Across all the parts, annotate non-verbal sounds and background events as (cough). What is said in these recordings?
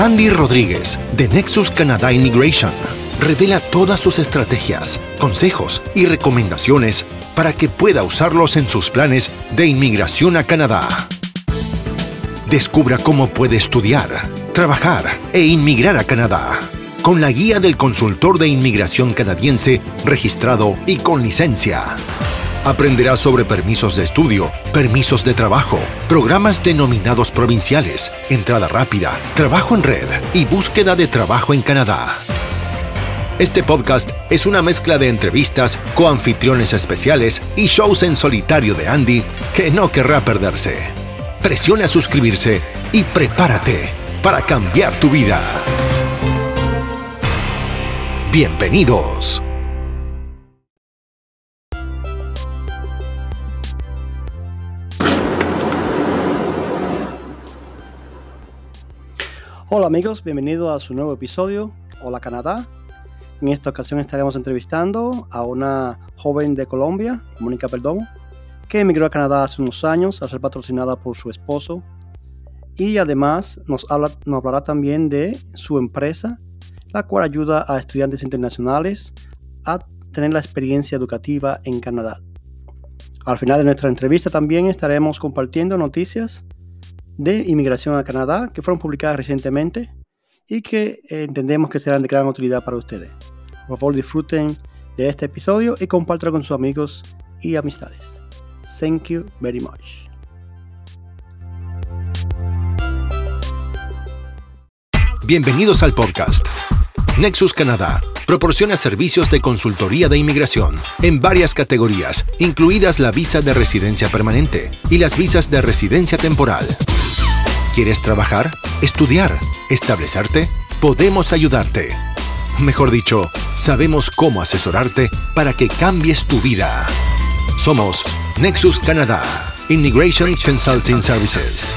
Andy Rodríguez, de Nexus Canada Immigration, revela todas sus estrategias, consejos y recomendaciones para que pueda usarlos en sus planes de inmigración a Canadá. Descubra cómo puede estudiar, trabajar e inmigrar a Canadá con la guía del consultor de inmigración canadiense registrado y con licencia. Aprenderá sobre permisos de estudio, permisos de trabajo, programas denominados provinciales, entrada rápida, trabajo en red y búsqueda de trabajo en Canadá. Este podcast es una mezcla de entrevistas, coanfitriones especiales y shows en solitario de Andy que no querrá perderse. Presiona suscribirse y prepárate para cambiar tu vida. Bienvenidos. Hola amigos, bienvenidos a su nuevo episodio, Hola Canadá. En esta ocasión estaremos entrevistando a una joven de Colombia, Mónica Perdomo, que emigró a Canadá hace unos años a ser patrocinada por su esposo. Y además nos, habla, nos hablará también de su empresa, la cual ayuda a estudiantes internacionales a tener la experiencia educativa en Canadá. Al final de nuestra entrevista también estaremos compartiendo noticias de inmigración a Canadá que fueron publicadas recientemente y que eh, entendemos que serán de gran utilidad para ustedes. Por favor, disfruten de este episodio y compártanlo con sus amigos y amistades. Thank you very much. Bienvenidos al podcast. Nexus Canadá proporciona servicios de consultoría de inmigración en varias categorías, incluidas la visa de residencia permanente y las visas de residencia temporal. ¿Quieres trabajar? ¿Estudiar? ¿Establecerte? Podemos ayudarte. Mejor dicho, sabemos cómo asesorarte para que cambies tu vida. Somos Nexus Canadá, Immigration Consulting Services.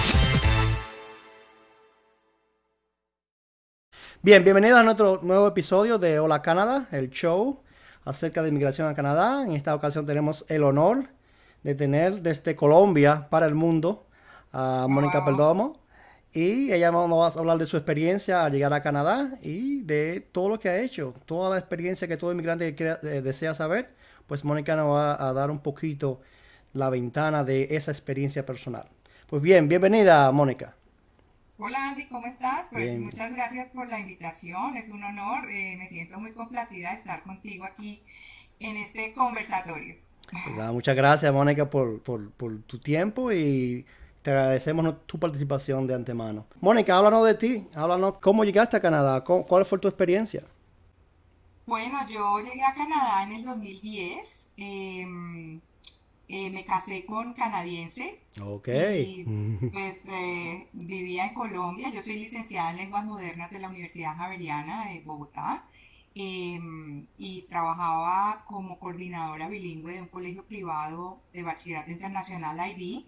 Bien, bienvenidos a nuestro nuevo episodio de Hola Canadá, el show acerca de inmigración a Canadá. En esta ocasión tenemos el honor de tener desde Colombia para el mundo a Mónica Perdomo. Y ella nos va a hablar de su experiencia al llegar a Canadá y de todo lo que ha hecho, toda la experiencia que todo inmigrante eh, desea saber. Pues Mónica nos va a dar un poquito la ventana de esa experiencia personal. Pues bien, bienvenida Mónica. Hola Andy, ¿cómo estás? Pues muchas gracias por la invitación, es un honor, eh, me siento muy complacida de estar contigo aquí en este conversatorio. Pues muchas gracias Mónica por, por, por tu tiempo y te agradecemos tu participación de antemano. Mónica, háblanos de ti, háblanos cómo llegaste a Canadá, ¿cuál fue tu experiencia? Bueno, yo llegué a Canadá en el 2010. Em, eh, me casé con canadiense. Ok. Y, (laughs) pues eh, vivía en Colombia. Yo soy licenciada en lenguas modernas de la Universidad Javeriana de Bogotá. Em, y trabajaba como coordinadora bilingüe de un colegio privado de bachillerato internacional ID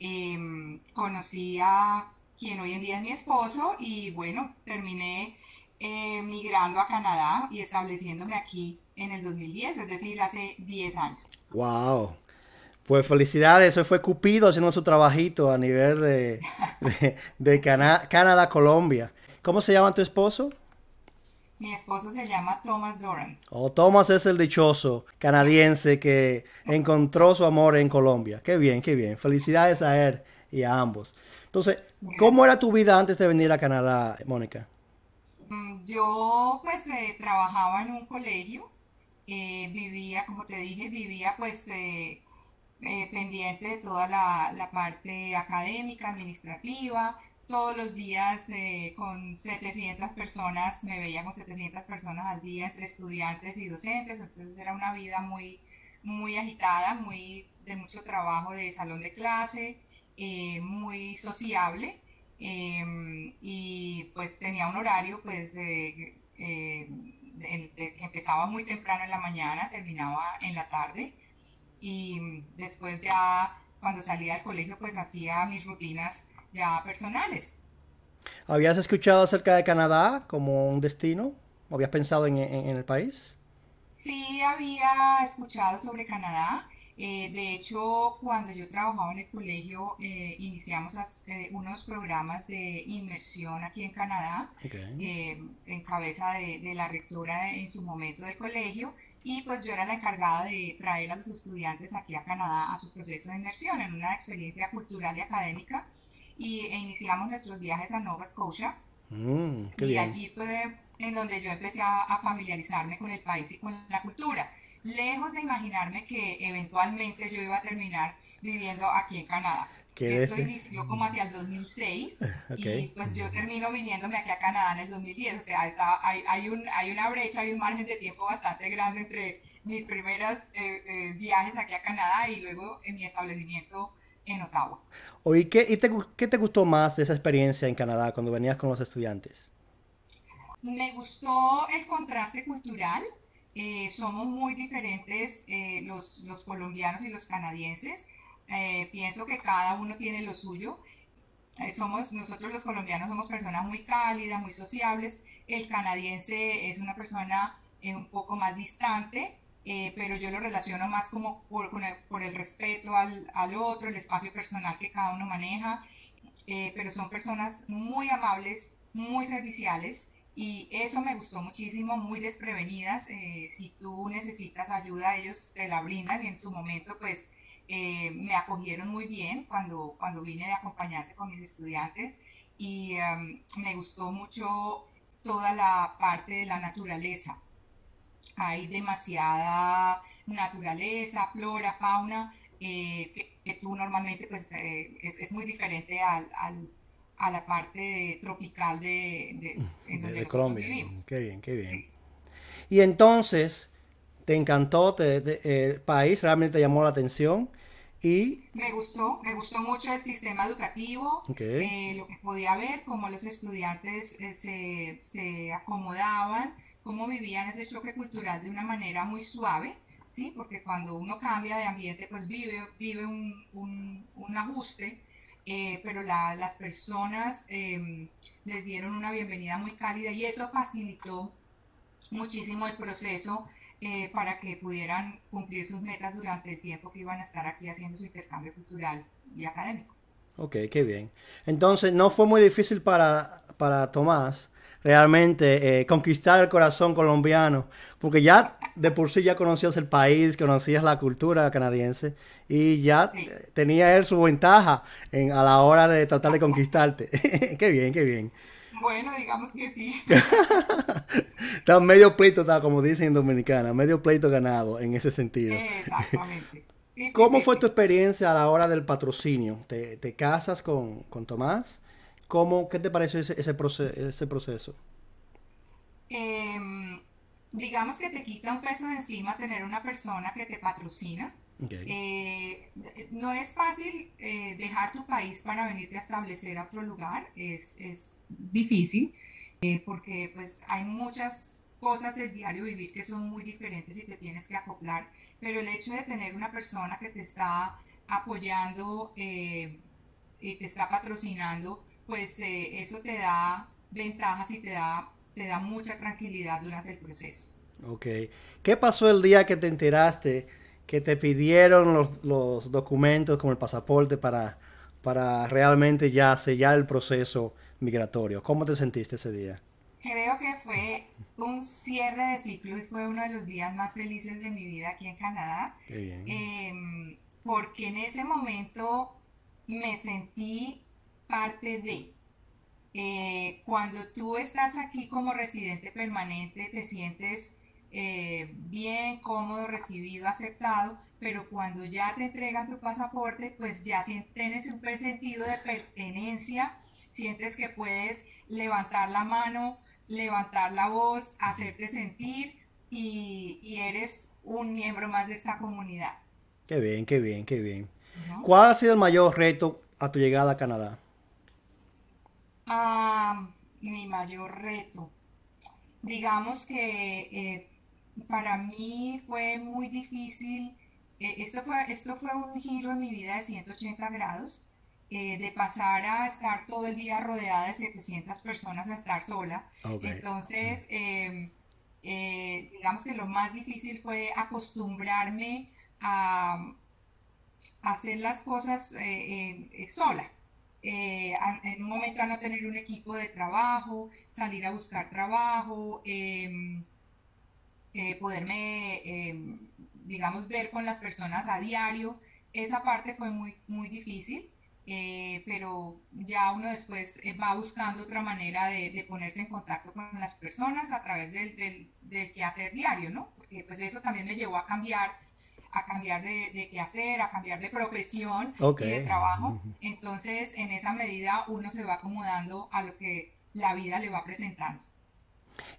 eh, conocí a quien hoy en día es mi esposo y bueno, terminé eh, migrando a Canadá y estableciéndome aquí en el 2010, es decir, hace 10 años. ¡Wow! Pues felicidades, eso fue Cupido haciendo su trabajito a nivel de, de, Canadá, Colombia. ¿Cómo se llama tu esposo? Mi esposo se llama Thomas Doran. Oh, Thomas es el dichoso canadiense que encontró su amor en Colombia. Qué bien, qué bien. Felicidades a él y a ambos. Entonces, ¿cómo era tu vida antes de venir a Canadá, Mónica? Mm, yo pues eh, trabajaba en un colegio, eh, vivía, como te dije, vivía pues eh, pendiente de toda la, la parte académica, administrativa, todos los días eh, con 700 personas, me veía con 700 personas al día entre estudiantes y docentes, entonces era una vida muy, muy agitada, muy de mucho trabajo de salón de clase, eh, muy sociable. Em, y pues tenía un horario pues eh, que empezaba muy temprano en la mañana, terminaba en la tarde y después ya cuando salía del colegio pues hacía mis rutinas ya personales. ¿Habías escuchado acerca de Canadá como un destino? ¿Habías pensado en, el país? Sí, había escuchado sobre Canadá. Eh, de hecho, cuando yo trabajaba en el colegio, eh, iniciamos eh, unos programas de inmersión aquí en Canadá, en cabeza de, de, la rectora en su momento del colegio, y pues yo era la encargada de traer a los estudiantes aquí a Canadá a su proceso de inmersión en una experiencia cultural y académica, y e iniciamos nuestros viajes a Nova Scotia. Mm, y allí fue en donde yo empecé a familiarizarme con el país y con la cultura lejos de imaginarme que eventualmente yo iba a terminar viviendo aquí en Canadá. Esto inició como hacia el 2006 (laughs) y pues yo termino viniéndome aquí a Canadá en el 2010. O sea, hay, hay, un, hay una brecha, hay un margen de tiempo bastante grande entre mis primeros eh, eh, viajes aquí a Canadá y luego en mi establecimiento en Ottawa. Oye, ¿qué, y te, ¿qué te gustó más de esa experiencia en Canadá cuando venías con los estudiantes? Me gustó el contraste cultural eh, somos muy diferentes eh, los, los, colombianos y los canadienses. Eh, pienso que cada uno tiene lo suyo. somos, nosotros los colombianos somos personas muy cálidas, muy sociables. El canadiense es una persona un poco más distante, pero yo lo relaciono más como por, el, por el, respeto al, al, otro, el espacio personal que cada uno maneja. pero son personas muy amables, muy serviciales y eso me gustó muchísimo, muy desprevenidas. Eh, si tú necesitas ayuda, ellos te la brindan y en su momento pues eh, me acogieron muy bien cuando, cuando vine de acompañante con mis estudiantes y em, me gustó mucho toda la parte de la naturaleza. Hay demasiada naturaleza, flora, fauna, eh, que, tú normalmente pues es, muy diferente al a la parte tropical de, de, Colombia. Qué bien, qué bien. Y entonces, ¿te encantó el país? ¿Realmente te llamó la atención? Y... Me gustó, me gustó mucho el sistema educativo, eh, lo que podía ver, cómo los estudiantes eh, se, se, acomodaban, cómo vivían ese choque cultural de una manera muy suave, ¿sí? Porque cuando uno cambia de ambiente, pues vive, vive un, un, un ajuste eh, pero las personas em, les dieron una bienvenida muy cálida y eso facilitó muchísimo el proceso eh, para que pudieran cumplir sus metas durante el tiempo que iban a estar aquí haciendo su intercambio cultural y académico. Ok, qué bien. Entonces, no fue muy difícil para, para Tomás realmente eh, conquistar el corazón colombiano, porque ya de por sí ya conocías el país, conocías la cultura canadiense y ya tenía él su ventaja en, a la hora de tratar de conquistarte. (laughs) qué bien, qué bien. Bueno, digamos que sí. (laughs) está medio pleito, está, como dicen en Dominicana, medio pleito ganado en ese sentido. Exactamente. (laughs) ¿Cómo fue tu experiencia a la hora del patrocinio? ¿Te, te casas con, con Tomás? ¿Cómo, ¿Qué te pareció ese, ese, proceso? Em, digamos que te quita un peso de encima tener una persona que te patrocina. Eh, no es fácil eh, dejar tu país para venirte a establecer a otro lugar, es, es difícil, eh, porque pues hay muchas cosas del diario vivir que son muy diferentes y te tienes que acoplar, pero el hecho de tener una persona que te está apoyando y te está patrocinando, pues eh, eso te da ventajas y te da, te da mucha tranquilidad durante el proceso. Ok. ¿Qué pasó el día que te enteraste que te pidieron los, documentos como el pasaporte para, para realmente ya sellar el proceso migratorio? ¿Cómo te sentiste ese día? Creo que fue un cierre de ciclo y fue uno de los días más felices de mi vida aquí en Canadá. Em, porque en ese momento me sentí parte de. Eh, cuando tú estás aquí como residente permanente, te sientes eh, bien, cómodo, recibido, aceptado, pero cuando ya te entregan tu pasaporte, pues ya tienes un sentido de pertenencia, sientes que puedes levantar la mano, levantar la voz, hacerte sentir y, eres un miembro más de esta comunidad. Qué bien, qué bien, qué bien. ¿Cuál ha sido el mayor reto a tu llegada a Canadá? a mi mayor reto. Digamos que eh, para mí fue muy difícil, eh, esto, fue, esto fue un giro en mi vida de 180 grados, eh, de pasar a estar todo el día rodeada de 700 personas a estar sola. Entonces, em, digamos que lo más difícil fue acostumbrarme a, hacer las cosas sola. en un momento a no tener un equipo de trabajo, salir a buscar trabajo, em, poderme, em, digamos, ver con las personas a diario. Esa parte fue muy, muy difícil. Eh, pero ya uno después eh, va buscando otra manera de, ponerse en contacto con las personas a través del, del, quehacer diario, ¿no? Porque pues eso también me llevó a cambiar, a cambiar de, de quehacer, a cambiar de profesión y de trabajo. Entonces, en esa medida uno se va acomodando a lo que la vida le va presentando.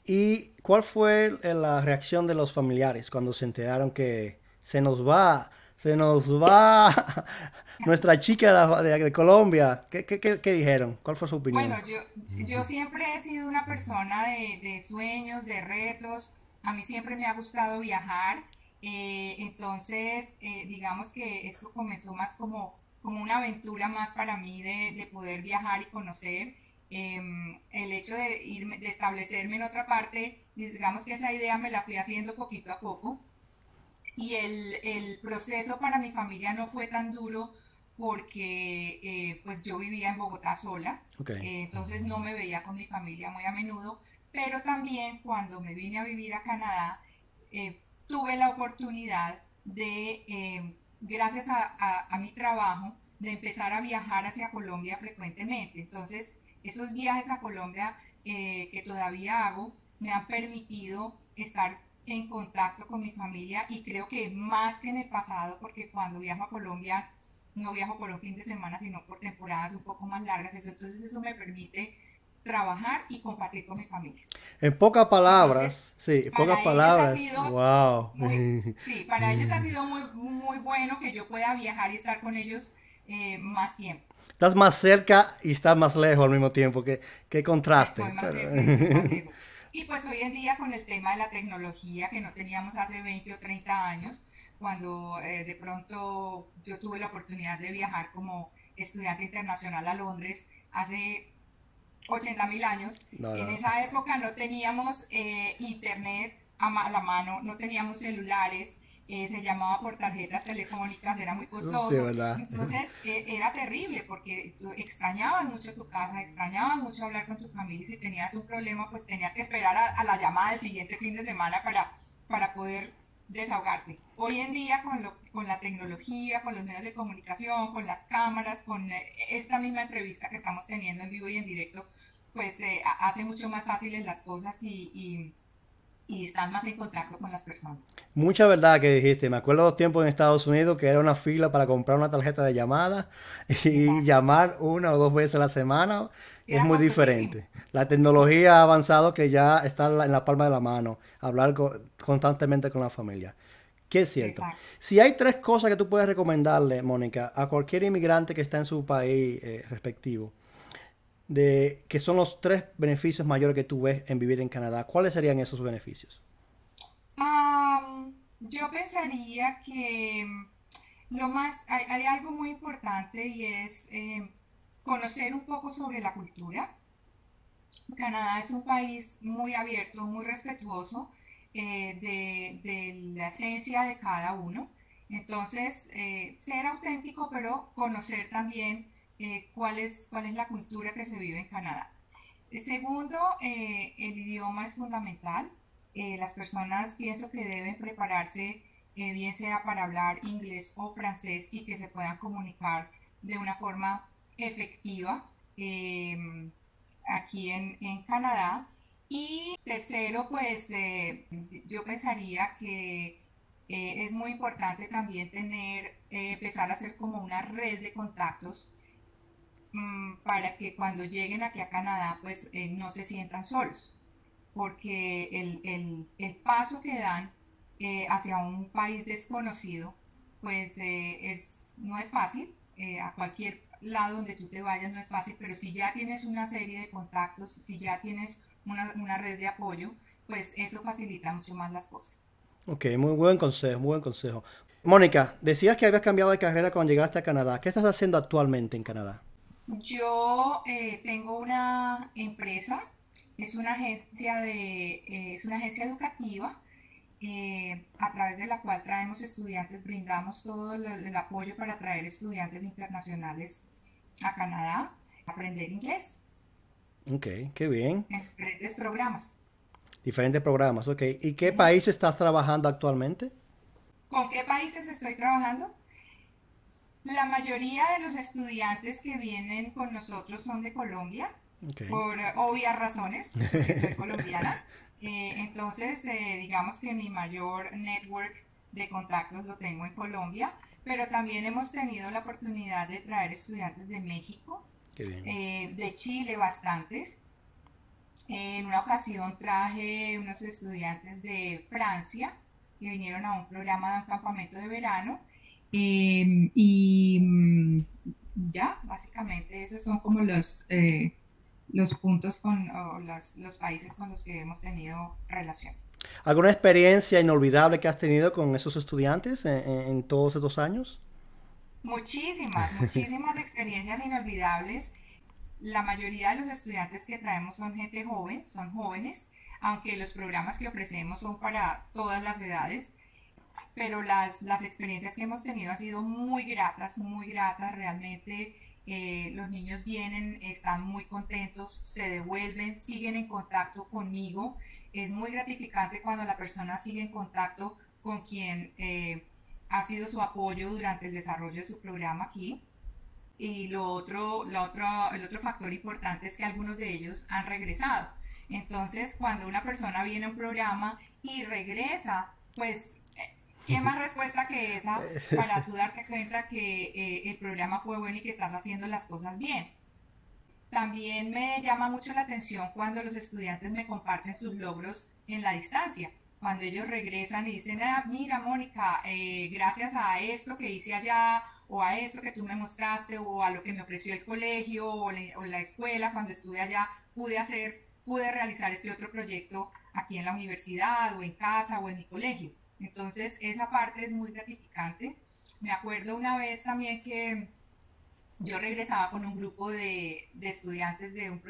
¿Y cuál fue la reacción de los familiares cuando se enteraron que se nos va, se nos va nuestra chica de, Colombia, ¿qué, qué, dijeron? ¿Cuál fue su opinión? Bueno, yo, yo siempre he sido una persona de, de, sueños, de retos. A mí siempre me ha gustado viajar. Eh, entonces, eh, digamos que esto comenzó más como, como una aventura más para mí de, de poder viajar y conocer. Em, el hecho de, irme, de establecerme en otra parte, digamos que esa idea me la fui haciendo poquito a poco. Y el, el proceso para mi familia no fue tan duro porque eh, pues yo vivía en Bogotá sola, eh, entonces no me veía con mi familia muy a menudo, pero también cuando me vine a vivir a Canadá, eh, tuve la oportunidad de, gracias a, mi trabajo, de empezar a viajar hacia Colombia frecuentemente. Entonces, esos viajes a Colombia que todavía hago me han permitido estar en contacto con mi familia y creo que más que en el pasado, porque cuando viajo a Colombia no viajo por un fin de semana, sino por temporadas un poco más largas. Eso, entonces eso me permite trabajar y compartir con mi familia. En pocas palabras, sí, en pocas palabras, wow. sí, para ellos ha (laughs) sido muy, muy bueno que yo pueda viajar y estar con ellos eh, más tiempo. Estás más cerca y estás más lejos al mismo tiempo, qué, qué contraste. (laughs) y pues hoy en día con el tema de la tecnología que no teníamos hace 20 o 30 años, cuando eh, de pronto yo tuve la oportunidad de viajar como estudiante internacional a Londres hace 80 mil años. En esa época no teníamos eh, internet a, la mano, no teníamos celulares, eh, se llamaba por tarjetas telefónicas, era muy costoso. Entonces era terrible porque tú extrañabas mucho tu casa, extrañabas mucho hablar con tu familia y si tenías un problema pues tenías que esperar a, a la llamada del siguiente fin de semana para, para poder desahogarte. Hoy en día con, lo, con la tecnología, con los medios de comunicación, con las cámaras, con eh, esta misma entrevista que estamos teniendo en vivo y en directo, pues eh, hace mucho más fáciles las cosas y, y, están más en contacto con las personas. Mucha verdad que dijiste. Me acuerdo de los tiempos en Estados Unidos que era una fila para comprar una tarjeta de llamada (laughs) y llamar una o dos veces a la semana. Es muy diferente. La tecnología ha avanzado que ya está en la palma de la mano. Hablar constantemente con la familia. Que es cierto. Si hay tres cosas que tú puedes recomendarle, Mónica, a cualquier inmigrante que está en su país eh, respectivo, de que son los tres beneficios mayores que tú ves en vivir en Canadá, ¿cuáles serían esos beneficios? yo pensaría que lo más, hay, algo muy importante y es eh, conocer un poco sobre la cultura. Canadá es un país muy abierto, muy respetuoso eh, de, la esencia de cada uno. Entonces, eh, ser auténtico, pero conocer también eh, cuál, es, cuál es la cultura que se vive en Canadá. Segundo, el idioma es fundamental. las personas pienso que deben prepararse, bien sea para hablar inglés o francés, y que se puedan comunicar de una forma efectiva aquí en, en Canadá. Y tercero, pues eh, yo pensaría que eh, es muy importante también tener, eh, empezar a hacer como una red de contactos mm, para que cuando lleguen aquí a Canadá, pues no se sientan solos, porque el, el, el paso que dan hacia un país desconocido, pues es, no es fácil, a cualquier lado donde tú te vayas no es fácil, pero si ya tienes una serie de contactos, si ya tienes una, red de apoyo, pues eso facilita mucho más las cosas. Ok, muy buen consejo, muy buen consejo. Mónica, decías que habías cambiado de carrera cuando llegaste a Canadá. ¿Qué estás haciendo actualmente en Canadá? Yo eh, tengo una empresa, es una agencia de, eh, es una agencia educativa eh, a través de la cual traemos estudiantes, brindamos todo el, apoyo para traer estudiantes internacionales a Canadá a aprender inglés. Ok, qué bien. En diferentes programas. Diferentes programas, ok. ¿Y qué país estás trabajando actualmente? ¿Con qué países estoy trabajando? La mayoría de los estudiantes que vienen con nosotros son de Colombia, por obvias razones, (laughs) porque soy colombiana. Eh, entonces, eh, digamos que mi mayor network de contactos lo tengo en Colombia, pero también hemos tenido la oportunidad de traer estudiantes de México, eh, de Chile bastantes. En una ocasión traje unos estudiantes de Francia que vinieron a un programa de un campamento de verano em, y mm, ya, básicamente esos son como los los puntos con los países con los que hemos tenido relación. ¿Alguna experiencia inolvidable que has tenido con esos estudiantes en, todos estos años? Muchísimas, (laughs) muchísimas experiencias inolvidables. La mayoría de los estudiantes que traemos son gente joven, son jóvenes, aunque los programas que ofrecemos son para todas las edades, pero las, las experiencias que hemos tenido han sido muy gratas, muy gratas, realmente eh, los niños vienen, están muy contentos, se devuelven, siguen en contacto conmigo. Es muy gratificante cuando la persona sigue en contacto con quien eh, ha sido su apoyo durante el desarrollo de su programa aquí. Y lo otro, lo otro, el otro factor importante es que algunos de ellos han regresado. Entonces, cuando una persona viene a un programa y regresa, pues ¿Qué más respuesta que esa (laughs) para tú darte cuenta que eh, el programa fue bueno y que estás haciendo las cosas bien? También me llama mucho la atención cuando los estudiantes me comparten sus logros en la distancia. Cuando ellos regresan y dicen, ah, mira Mónica, eh, gracias a esto que hice allá, o a esto que tú me mostraste, o a lo que me ofreció el colegio, o, o la escuela, cuando estuve allá, pude hacer, pude realizar este otro proyecto aquí en la universidad, o en casa, o en mi colegio. Entonces, esa parte es muy gratificante. Me acuerdo una vez también que yo regresaba con un grupo de, estudiantes de un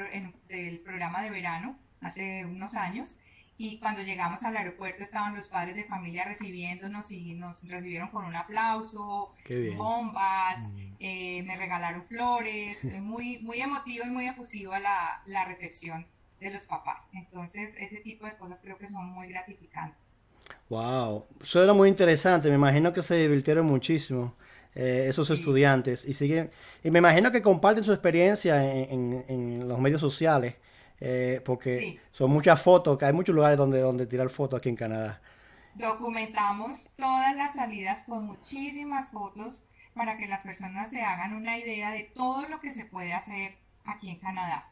del programa de verano hace unos años y cuando llegamos al aeropuerto estaban los padres de familia recibiéndonos y nos recibieron con un aplauso, bombas, eh, me regalaron flores, (laughs) muy, muy emotivo y muy efusiva la, la recepción de los papás. Entonces ese tipo de cosas creo que son muy gratificantes. Wow, suena muy interesante. Me imagino que se divirtieron muchísimo eh, esos estudiantes y siguen y me imagino que comparten su experiencia en, los medios sociales eh, porque son muchas fotos, que hay muchos lugares donde donde tirar fotos aquí en Canadá. Documentamos todas las salidas con muchísimas fotos para que las personas se hagan una idea de todo lo que se puede hacer aquí en Canadá.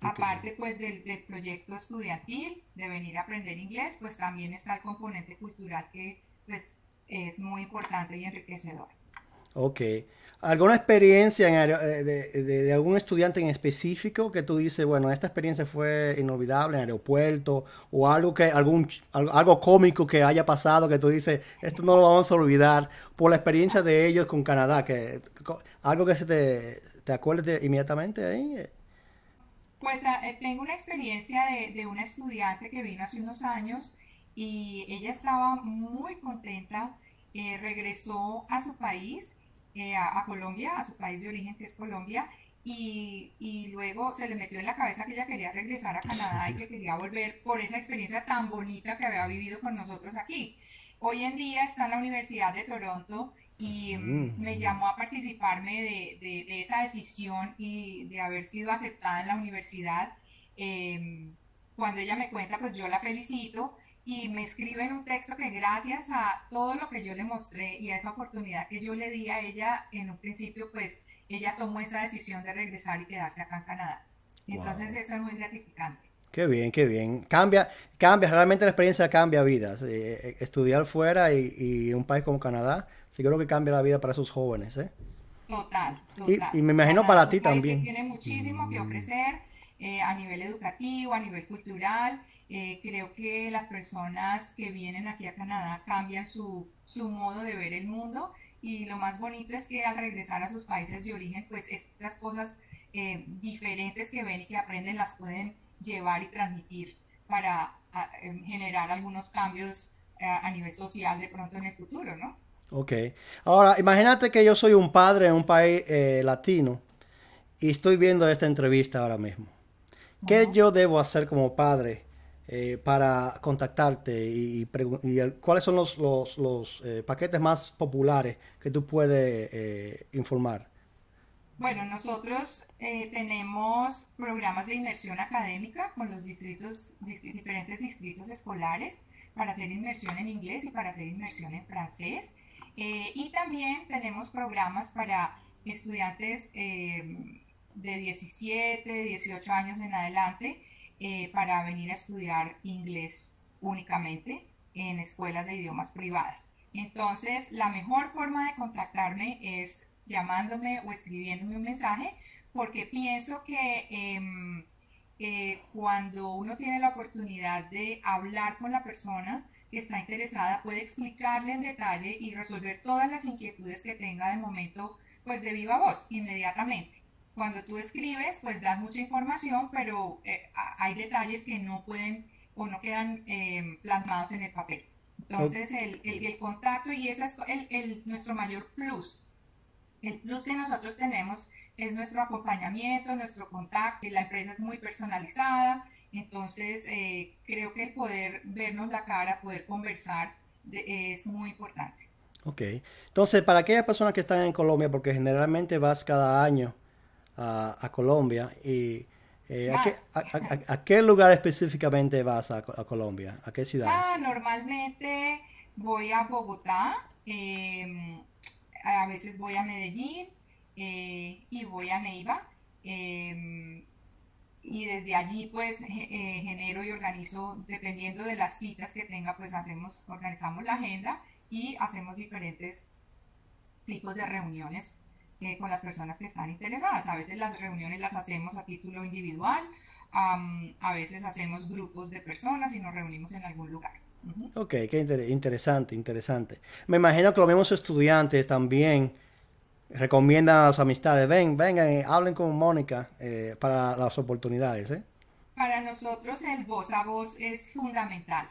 Aparte pues del, proyecto estudiantil, de venir a aprender inglés, pues también está el componente cultural que pues es muy importante y enriquecedor. Ok. ¿Alguna experiencia eh, de, algún estudiante en específico que tú dices, bueno, esta experiencia fue inolvidable en aeropuerto o algo que algún algo cómico que haya pasado que tú dices, esto no lo vamos a olvidar por la experiencia de ellos con Canadá, que algo que se te, te acuerdes inmediatamente ahí? Pues ah, eh, tengo una experiencia de, una estudiante que vino hace unos años y ella estaba muy contenta, eh, regresó a su país, eh, a, Colombia, a su país de origen que es Colombia, y, y, luego se le metió en la cabeza que ella quería regresar a Canadá y que quería volver por esa experiencia tan bonita que había vivido con nosotros aquí. Hoy en día está en la Universidad de Toronto y mm. me llamó a participarme de, de, esa decisión y de haber sido aceptada en la universidad. Em, cuando ella me cuenta, pues yo la felicito y me escribe en un texto que gracias a todo lo que yo le mostré y a esa oportunidad que yo le di a ella en un principio, pues ella tomó esa decisión de regresar y quedarse acá en Canadá. Entonces eso es muy gratificante. Qué bien, qué bien. Cambia, cambia, realmente la experiencia cambia vidas. Eh, estudiar fuera y, y, un país como Canadá, sí creo que cambia la vida para esos jóvenes. ¿eh? Total, total. Y, me imagino para, ti también. tiene muchísimo que ofrecer eh, a nivel educativo, a nivel cultural. Eh, creo que las personas que vienen aquí a Canadá cambian su, su modo de ver el mundo y lo más bonito es que al regresar a sus países de origen, pues estas cosas diferentes que ven y que aprenden las pueden llevar y transmitir para em, generar algunos cambios a, nivel social de pronto en el futuro, ¿no? Ok. Ahora, imagínate que yo soy un padre en un país eh, latino y estoy viendo esta entrevista ahora mismo. ¿Qué yo debo hacer como padre eh, para contactarte y, cuáles son los, los, eh, paquetes más populares que tú puedes informar? Bueno, nosotros tenemos programas de inmersión académica con los distritos, diferentes distritos escolares para hacer inmersión en inglés y para hacer inmersión en francés. Eh, y también tenemos programas para estudiantes eh, de 17, 18 años en adelante eh, para venir a estudiar inglés únicamente en escuelas de idiomas privadas. Entonces, la mejor forma de contactarme es llamándome o escribiéndome un mensaje porque pienso que em, eh, cuando uno tiene la oportunidad de hablar con la persona que está interesada, puede explicarle en detalle y resolver todas las inquietudes que tenga de momento, pues de viva voz, inmediatamente. Cuando tú escribes, pues das mucha información, pero eh, hay detalles que no pueden o no quedan eh, plasmados en el papel. Entonces, el, el, contacto, y ese es el, nuestro mayor plus. El plus que nosotros tenemos es nuestro acompañamiento, nuestro contacto, la empresa es muy personalizada, entonces eh, creo que el poder vernos la cara, poder conversar es muy importante. Ok, entonces para aquellas personas que están en Colombia, porque generalmente vas cada año a, Colombia, y eh, a, qué, lugar específicamente vas a, Colombia? ¿A qué ciudad? Ah, normalmente voy a Bogotá, em, a veces voy a Medellín, eh, y voy a Neiva. Em, y desde allí pues eh, genero y organizo, dependiendo de las citas que tenga, pues hacemos, organizamos la agenda y hacemos diferentes tipos de reuniones eh, con las personas que están interesadas. A veces las reuniones las hacemos a título individual, a veces hacemos grupos de personas y nos reunimos en algún lugar. Ok, qué interesante, interesante. Me imagino que los mismos estudiantes también recomienda a las amistades, ven, vengan, eh, hablen con Mónica eh, para las oportunidades. ¿eh? Para nosotros el voz a voz es fundamental.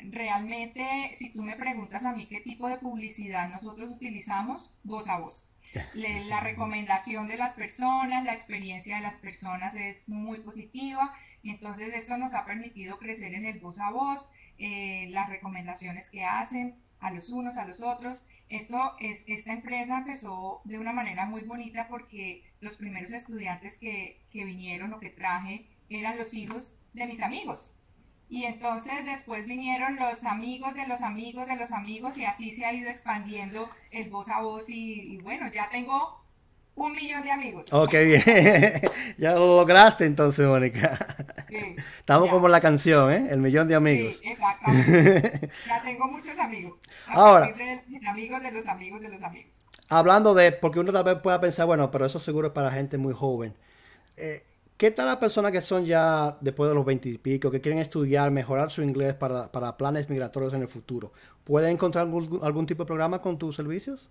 Realmente, si tú me preguntas a mí qué tipo de publicidad nosotros utilizamos, voz a voz. (laughs) La recomendación de las personas, la experiencia de las personas es muy positiva, entonces esto nos ha permitido crecer en el voz a voz, las recomendaciones que hacen a los unos, a los otros, esto es, esta empresa empezó de una manera muy bonita porque los primeros estudiantes que, que vinieron o que traje eran los hijos de mis amigos. Y entonces después vinieron los amigos de los amigos de los amigos y así se ha ido expandiendo el voz a voz y, bueno, ya tengo un millón de amigos. Ok, (laughs) bien. ya lo lograste entonces, Mónica. Estamos como la canción, ¿eh? El millón de amigos. Sí, exactamente. (laughs) ya tengo muchos amigos. Ahora. amigos de los amigos de los amigos. Hablando de, porque uno tal vez pueda pensar, bueno, pero eso seguro es para gente muy joven. Eh, ¿Qué tal las personas que son ya después de los 20 y pico, que quieren estudiar, mejorar su inglés para, para planes migratorios en el futuro? ¿Pueden encontrar algún, algún tipo de programa con tus servicios?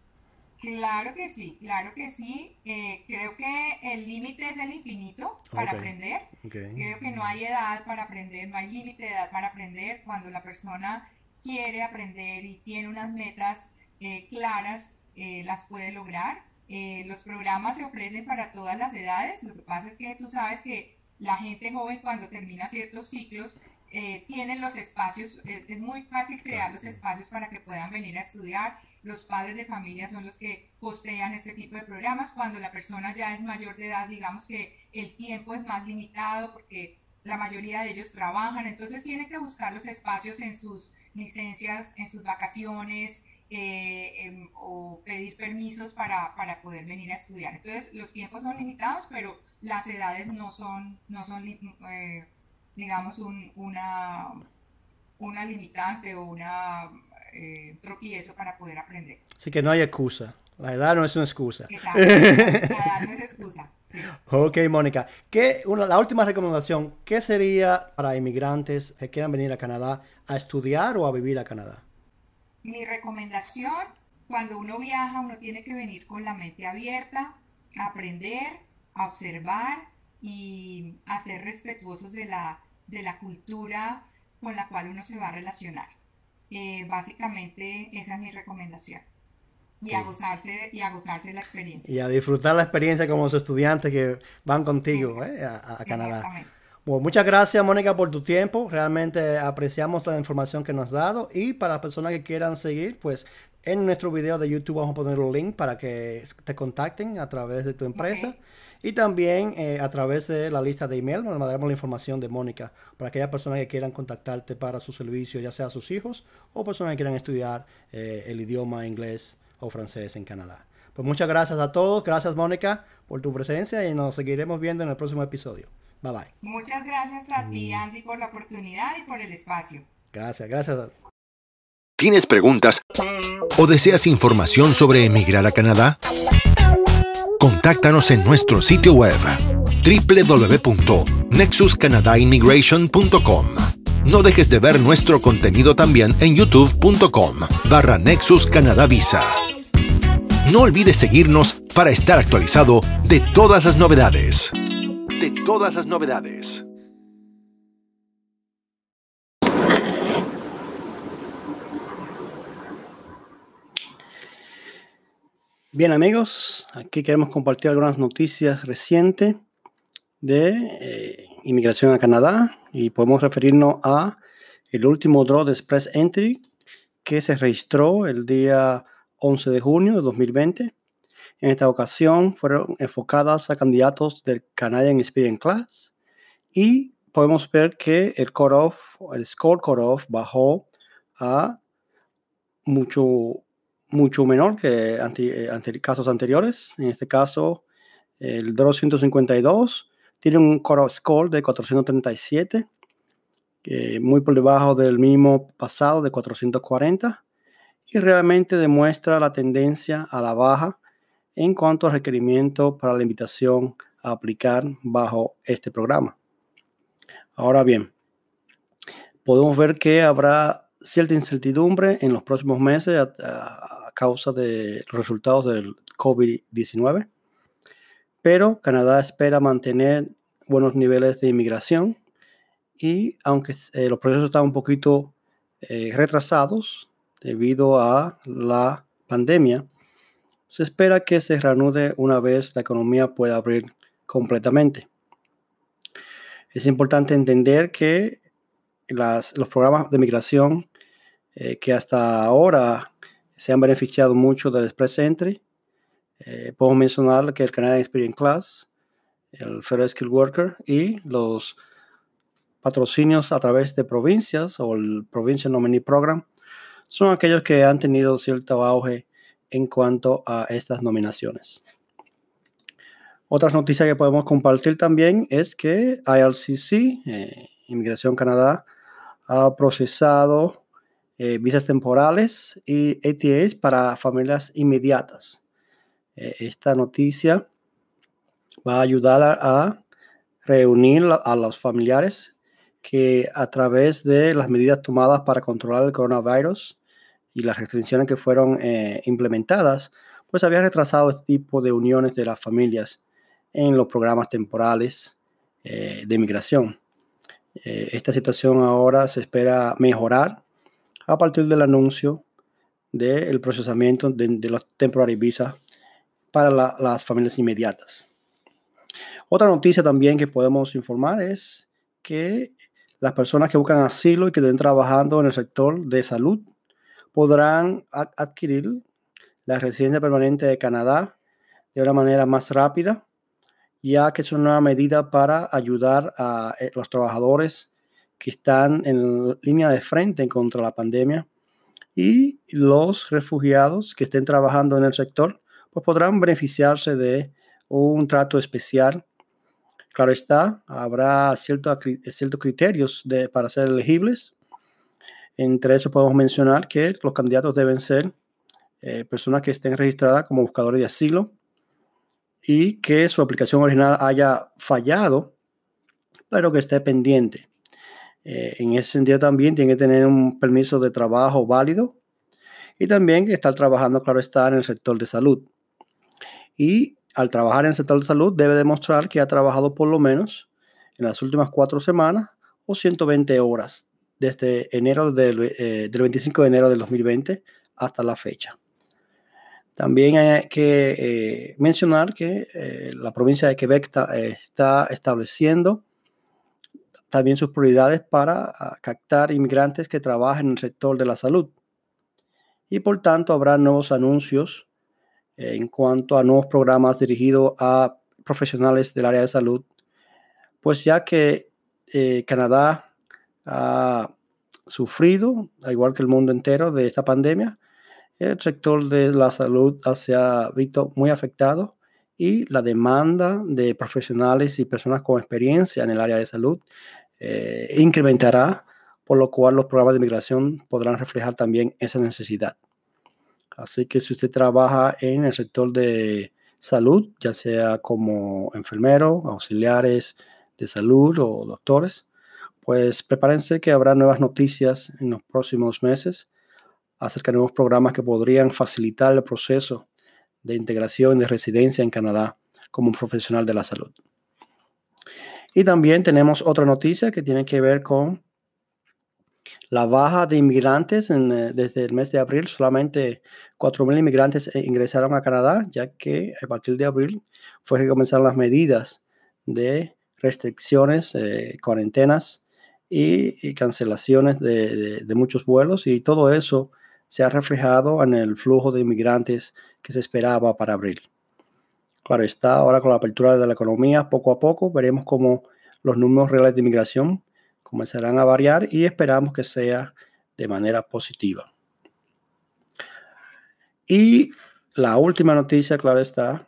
Claro que sí, claro que sí. Eh, creo que el límite es el infinito para aprender. Creo que no hay edad para aprender, no hay límite de edad para aprender. Cuando la persona quiere aprender y tiene unas metas eh, claras, eh, las puede lograr. Los programas se ofrecen para todas las edades. Lo que pasa es que tú sabes que la gente joven cuando termina ciertos ciclos tienen los espacios, es, es muy fácil crear los espacios para que puedan venir a estudiar los padres de familia son los que postean este tipo de programas. Cuando la persona ya es mayor de edad, digamos que el tiempo es más limitado porque la mayoría de ellos trabajan, entonces tienen que buscar los espacios en sus licencias, en sus vacaciones eh, em, o pedir permisos para, para, poder venir a estudiar. Entonces los tiempos son limitados, pero las edades no son, no son eh, digamos, un, una, una limitante o una eh, tropiezo para poder aprender. Así que no hay excusa. La edad no es una excusa. Exacto. La edad no es excusa. (laughs) Ok, Mónica. ¿Qué, una, la última recomendación, ¿qué sería para inmigrantes que quieran venir a Canadá a estudiar o a vivir a Canadá? Mi recomendación, cuando uno viaja, uno tiene que venir con la mente abierta, aprender, a observar y a ser respetuosos de la, de la cultura con la cual uno se va a relacionar. Eh, básicamente esa es mi recomendación. Y a, gozarse, y a gozarse la experiencia. Y a disfrutar la experiencia como los estudiantes que van contigo eh, a, a, Canadá. Bueno, muchas gracias Mónica por tu tiempo. Realmente apreciamos la información que nos has dado. Y para las personas que quieran seguir, pues en nuestro video de YouTube vamos a poner un link para que te contacten a través de tu empresa. Y también eh, a través de la lista de email nos mandaremos la información de Mónica para aquellas personas que quieran contactarte para su servicio, ya sea sus hijos o personas que quieran estudiar eh, el idioma inglés o francés en Canadá. Pues muchas gracias a todos. Gracias Mónica por tu presencia y nos seguiremos viendo en el próximo episodio. Bye bye. Muchas gracias a ti mm. Andy por la oportunidad y por el espacio. Gracias, gracias. ¿Tienes preguntas o deseas información sobre emigrar a Canadá? Contáctanos en nuestro sitio web www.nexuscanadaimmigration.com. No dejes de ver nuestro contenido también en youtube.com barra Nexus Canadá Visa. No olvides seguirnos para estar actualizado de todas las novedades. De todas las novedades. Bien amigos, aquí queremos compartir algunas noticias recientes de eh, inmigración a Canadá y podemos referirnos a el último draw de Express Entry que se registró el día 11 de junio de 2020. En esta ocasión fueron enfocadas a candidatos del Canadian Experience Class y podemos ver que el cut-off, el score cut-off bajó a mucho mucho menor que ante, casos anteriores. En este caso, el 252 tiene un score de 437, muy por debajo del mínimo pasado de 440, y realmente demuestra la tendencia a la baja en cuanto al requerimiento para la invitación a aplicar bajo este programa. Ahora bien, podemos ver que habrá cierta incertidumbre en los próximos meses a, causa de los resultados del COVID-19, pero Canadá espera mantener buenos niveles de inmigración y aunque eh, los procesos están un poquito eh, retrasados debido a la pandemia, se espera que se reanude una vez la economía pueda abrir completamente. Es importante entender que los programas de migración eh, que hasta ahora se han beneficiado mucho del Express Entry. Eh, puedo mencionar que el Canadian Experience Class, el Federal Skill Worker y los patrocinios a través de provincias o el Provincial Nominee Program son aquellos que han tenido cierto auge en cuanto a estas nominaciones. Otras noticias que podemos compartir también es que ILCC, eh, Inmigración Canadá, ha procesado eh, visas temporales y ATAs para familias inmediatas. Eh, esta noticia va a ayudar a, reunir a los familiares que a través de las medidas tomadas para controlar el coronavirus y las restricciones que fueron eh, implementadas, pues había retrasado este tipo de uniones de las familias en los programas temporales de inmigración. esta situación ahora se espera mejorar a partir del anuncio del procesamiento de, los temporary visas para las familias inmediatas. Otra noticia también que podemos informar es que las personas que buscan asilo y que estén trabajando en el sector de salud podrán adquirir la residencia permanente de Canadá de una manera más rápida, ya que es una medida para ayudar a eh, los trabajadores que están en línea de frente contra la pandemia y los refugiados que estén trabajando en el sector pues podrán beneficiarse de un trato especial. Claro está, habrá ciertos criterios para ser elegibles. Entre eso podemos mencionar que los candidatos deben ser eh, personas que estén registradas como buscadores de asilo y que su aplicación original haya fallado, pero que esté pendiente. Eh, en ese sentido también tiene que tener un permiso de trabajo válido y también estar trabajando, claro está, en el sector de salud. Y al trabajar en el sector de salud debe demostrar que ha trabajado por lo menos en las últimas cuatro semanas o 120 horas desde enero del, 25 de enero del 2020 hasta la fecha. También hay que mencionar que la provincia de Quebec está estableciendo también sus prioridades para ah, captar inmigrantes que trabajan en el sector de la salud. Y por tanto habrá nuevos anuncios en cuanto a nuevos programas dirigidos a profesionales del área de salud, pues ya que eh, Canadá ha sufrido, al igual que el mundo entero, de esta pandemia, el sector de la salud se ha visto muy afectado y la demanda de profesionales y personas con experiencia en el área de salud eh, incrementará, por lo cual los programas de migración podrán reflejar también esa necesidad. Así que si usted trabaja en el sector de salud, ya sea como enfermero, auxiliares de salud o doctores, pues prepárense que habrá nuevas noticias en los próximos meses acerca de nuevos programas que podrían facilitar el proceso de integración de residencia en Canadá como un profesional de la salud. Y también tenemos otra noticia que tiene que ver con la baja de inmigrantes eh, desde el mes de abril. Solamente 4.000 inmigrantes eh, ingresaron a Canadá, ya que a partir de abril fue que comenzaron las medidas de restricciones, eh, cuarentenas y, cancelaciones de, de, muchos vuelos y todo eso se ha reflejado en el flujo de inmigrantes que se esperaba para abril. Claro está, ahora con la apertura de la economía, poco a poco veremos cómo los números reales de inmigración comenzarán a variar y esperamos que sea de manera positiva. Y la última noticia, claro está,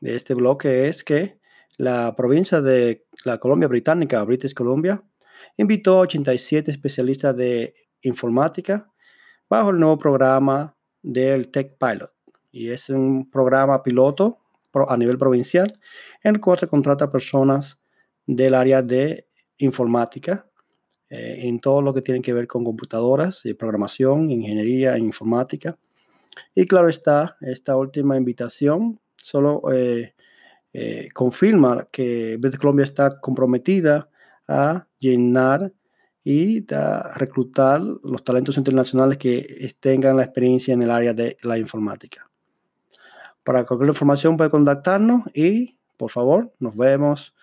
de este bloque es que la provincia de la Colombia Británica, British Columbia, invitó a 87 especialistas de informática bajo el nuevo programa del Tech Pilot. Y es un programa piloto a nivel provincial en el cual se contrata personas del área de informática eh, en todo lo que tiene que ver con computadoras, y programación, ingeniería, informática. Y claro está, esta última invitación solo eh, eh, confirma que British Columbia está comprometida a llenar y a reclutar los talentos internacionales que tengan la experiencia en el área de la informática. Para cualquier información puede contactarnos y por favor nos vemos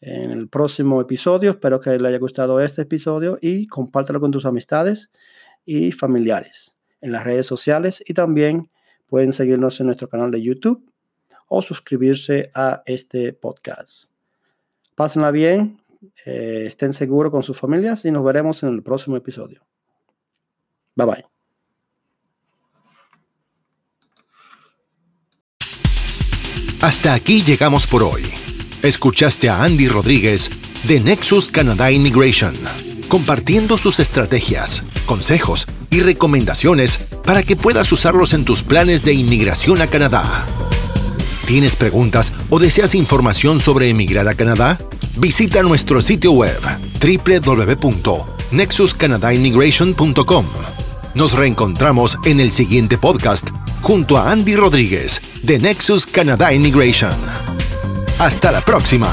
en el próximo episodio. Espero que le haya gustado este episodio y compártelo con tus amistades y familiares en las redes sociales y también pueden seguirnos en nuestro canal de YouTube o suscribirse a este podcast. Pásenla bien, eh, estén seguros con sus familias y nos veremos en el próximo episodio. Bye bye. Hasta aquí llegamos por hoy. Escuchaste a Andy Rodríguez de Nexus Canada Immigration, compartiendo sus estrategias, consejos y recomendaciones para que puedas usarlos en tus planes de inmigración a Canadá. ¿Tienes preguntas o deseas información sobre emigrar a Canadá? Visita nuestro sitio web www.nexuscanadaimmigration.com. Nos reencontramos en el siguiente podcast junto a Andy Rodríguez de Nexus Canada Immigration. Hasta la próxima.